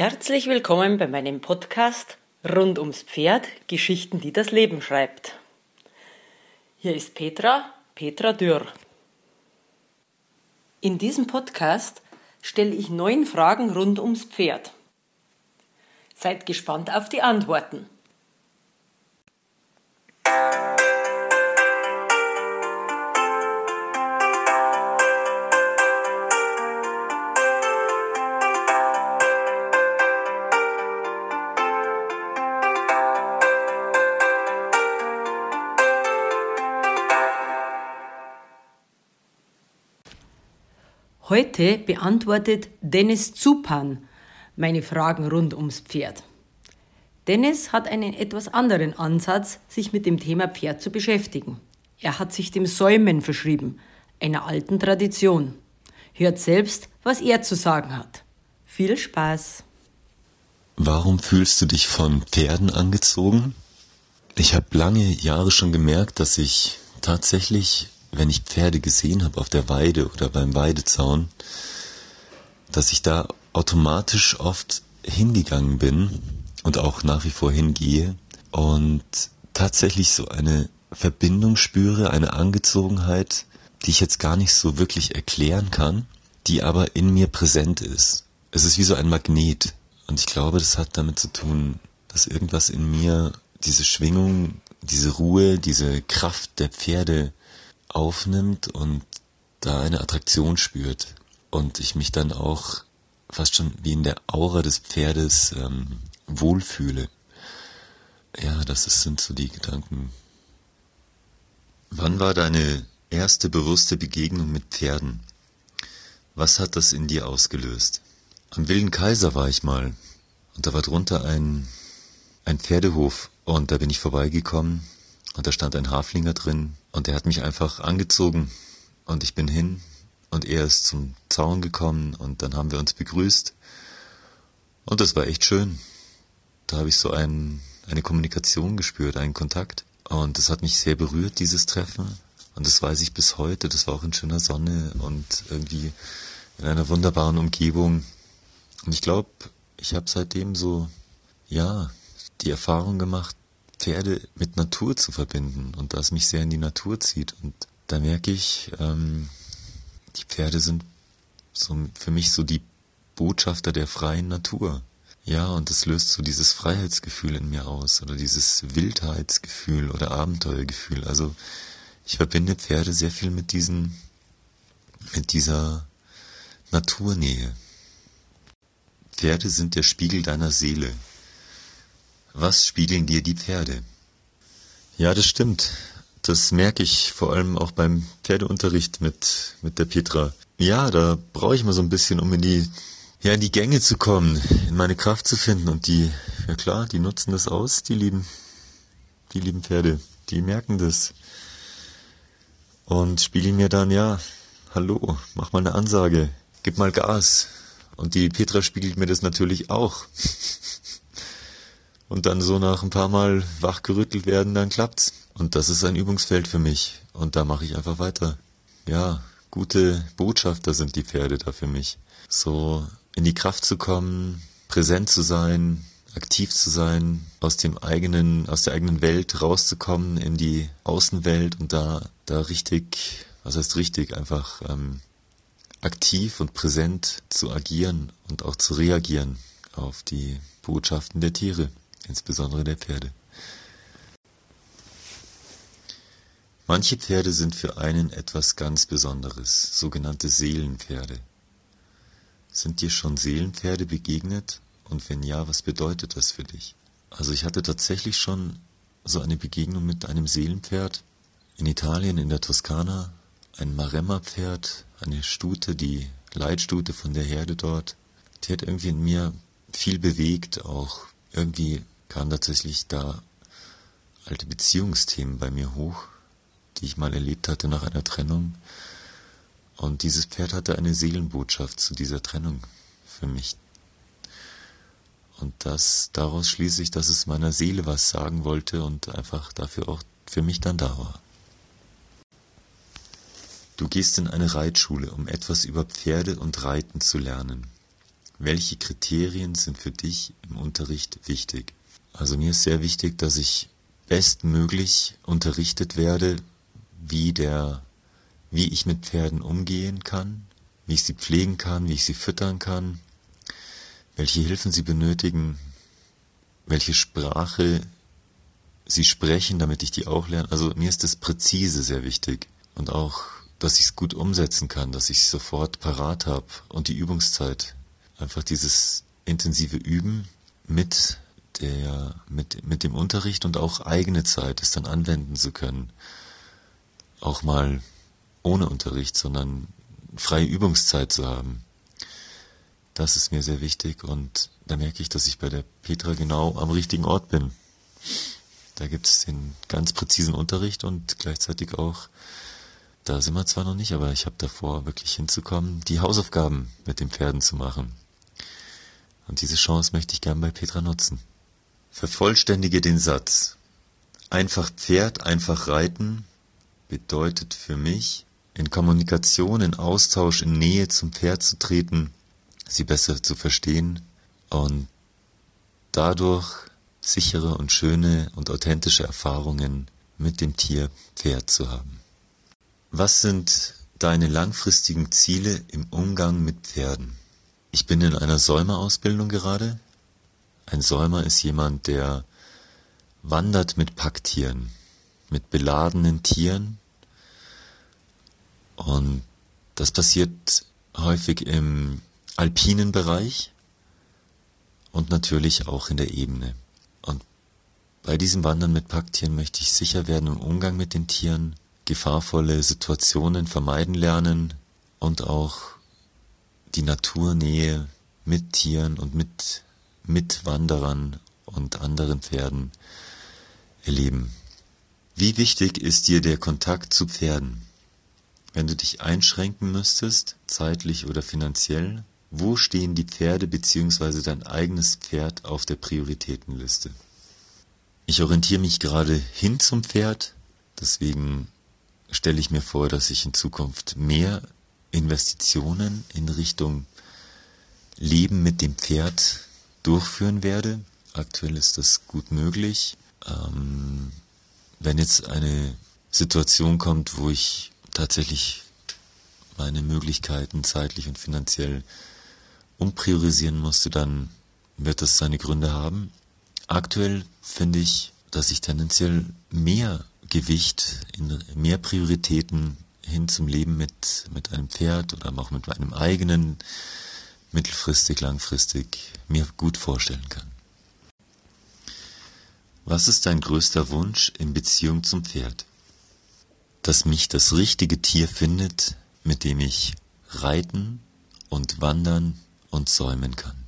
Herzlich willkommen bei meinem Podcast rund ums Pferd, Geschichten, die das Leben schreibt. Hier ist Petra, Petra Dürr. In diesem Podcast stelle ich neun Fragen rund ums Pferd. Seid gespannt auf die Antworten. Heute beantwortet Dennis Zupan meine Fragen rund ums Pferd. Dennis hat einen etwas anderen Ansatz, sich mit dem Thema Pferd zu beschäftigen. Er hat sich dem Säumen verschrieben, einer alten Tradition. Hört selbst, was er zu sagen hat. Viel Spaß! Warum fühlst du dich von Pferden angezogen? Ich habe lange Jahre schon gemerkt, dass ich tatsächlich wenn ich Pferde gesehen habe auf der Weide oder beim Weidezaun, dass ich da automatisch oft hingegangen bin und auch nach wie vor hingehe und tatsächlich so eine Verbindung spüre, eine Angezogenheit, die ich jetzt gar nicht so wirklich erklären kann, die aber in mir präsent ist. Es ist wie so ein Magnet und ich glaube, das hat damit zu tun, dass irgendwas in mir diese Schwingung, diese Ruhe, diese Kraft der Pferde aufnimmt und da eine Attraktion spürt und ich mich dann auch fast schon wie in der Aura des Pferdes ähm, wohlfühle. Ja, das ist, sind so die Gedanken. Wann war deine erste bewusste Begegnung mit Pferden? Was hat das in dir ausgelöst? Am Wilden Kaiser war ich mal und da war drunter ein, ein Pferdehof und da bin ich vorbeigekommen und da stand ein Haflinger drin und er hat mich einfach angezogen und ich bin hin und er ist zum Zaun gekommen und dann haben wir uns begrüßt. Und das war echt schön. Da habe ich so ein, eine Kommunikation gespürt, einen Kontakt. Und das hat mich sehr berührt, dieses Treffen. Und das weiß ich bis heute. Das war auch in schöner Sonne und irgendwie in einer wunderbaren Umgebung. Und ich glaube, ich habe seitdem so, ja, die Erfahrung gemacht, Pferde mit Natur zu verbinden und das mich sehr in die Natur zieht. Und da merke ich, ähm, die Pferde sind so für mich so die Botschafter der freien Natur. Ja, und das löst so dieses Freiheitsgefühl in mir aus oder dieses Wildheitsgefühl oder Abenteuergefühl. Also ich verbinde Pferde sehr viel mit diesen, mit dieser Naturnähe. Pferde sind der Spiegel deiner Seele. Was spiegeln dir die Pferde? Ja, das stimmt. Das merke ich vor allem auch beim Pferdeunterricht mit, mit der Petra. Ja, da brauche ich mal so ein bisschen, um in die, ja, in die Gänge zu kommen, in meine Kraft zu finden. Und die, ja klar, die nutzen das aus, die lieben, die lieben Pferde. Die merken das. Und spiegeln mir dann, ja, hallo, mach mal eine Ansage, gib mal Gas. Und die Petra spiegelt mir das natürlich auch und dann so nach ein paar Mal wachgerüttelt werden, dann klappt's. Und das ist ein Übungsfeld für mich. Und da mache ich einfach weiter. Ja, gute Botschafter sind die Pferde da für mich. So in die Kraft zu kommen, präsent zu sein, aktiv zu sein, aus dem eigenen, aus der eigenen Welt rauszukommen in die Außenwelt und da, da richtig, was heißt richtig, einfach ähm, aktiv und präsent zu agieren und auch zu reagieren auf die Botschaften der Tiere insbesondere der Pferde. Manche Pferde sind für einen etwas ganz Besonderes, sogenannte Seelenpferde. Sind dir schon Seelenpferde begegnet? Und wenn ja, was bedeutet das für dich? Also ich hatte tatsächlich schon so eine Begegnung mit einem Seelenpferd in Italien, in der Toskana, ein Maremma-Pferd, eine Stute, die Leitstute von der Herde dort. Die hat irgendwie in mir viel bewegt, auch irgendwie kamen tatsächlich da alte Beziehungsthemen bei mir hoch, die ich mal erlebt hatte nach einer Trennung. Und dieses Pferd hatte eine Seelenbotschaft zu dieser Trennung für mich. Und das, daraus schließe ich, dass es meiner Seele was sagen wollte und einfach dafür auch für mich dann da war. Du gehst in eine Reitschule, um etwas über Pferde und Reiten zu lernen. welche Kriterien sind für dich im Unterricht wichtig? Also mir ist sehr wichtig, dass ich bestmöglich unterrichtet werde, wie der, wie ich mit Pferden umgehen kann, wie ich sie pflegen kann, wie ich sie füttern kann, welche Hilfen sie benötigen, welche Sprache sie sprechen, damit ich die auch lerne. Also mir ist das Präzise sehr wichtig und auch, dass ich es gut umsetzen kann, dass ich es sofort parat habe und die Übungszeit. Einfach dieses intensive Üben mit der, mit, mit dem Unterricht und auch eigene Zeit, es dann anwenden zu können. Auch mal ohne Unterricht, sondern freie Übungszeit zu haben. Das ist mir sehr wichtig und da merke ich, dass ich bei der Petra genau am richtigen Ort bin. Da gibt es den ganz präzisen Unterricht und gleichzeitig auch, da sind wir zwar noch nicht, aber ich habe davor, wirklich hinzukommen, die Hausaufgaben mit den Pferden zu machen. Und diese Chance möchte ich gern bei Petra nutzen. Vervollständige den Satz. Einfach Pferd, einfach reiten bedeutet für mich, in Kommunikation, in Austausch, in Nähe zum Pferd zu treten, sie besser zu verstehen und dadurch sichere und schöne und authentische Erfahrungen mit dem Tier Pferd zu haben. Was sind deine langfristigen Ziele im Umgang mit Pferden? Ich bin in einer Säumerausbildung gerade. Ein Säumer ist jemand, der wandert mit Packtieren, mit beladenen Tieren und das passiert häufig im alpinen Bereich und natürlich auch in der Ebene. Und bei diesem Wandern mit Packtieren möchte ich sicher werden im Umgang mit den Tieren, gefahrvolle Situationen vermeiden lernen und auch die Naturnähe mit Tieren und mit Mitwanderern und anderen Pferden erleben. Wie wichtig ist dir der Kontakt zu Pferden? Wenn du dich einschränken müsstest, zeitlich oder finanziell, wo stehen die Pferde bzw. dein eigenes Pferd auf der Prioritätenliste? Ich orientiere mich gerade hin zum Pferd, deswegen stelle ich mir vor, dass ich in Zukunft mehr Investitionen in Richtung Leben mit dem Pferd durchführen werde. Aktuell ist das gut möglich. Ähm, wenn jetzt eine Situation kommt, wo ich tatsächlich meine Möglichkeiten zeitlich und finanziell umpriorisieren musste, dann wird das seine Gründe haben. Aktuell finde ich, dass ich tendenziell mehr Gewicht, in mehr Prioritäten hin zum Leben mit, mit einem Pferd oder auch mit meinem eigenen mittelfristig, langfristig mir gut vorstellen kann. Was ist dein größter Wunsch in Beziehung zum Pferd? dass mich das richtige Tier findet, mit dem ich reiten und wandern und säumen kann.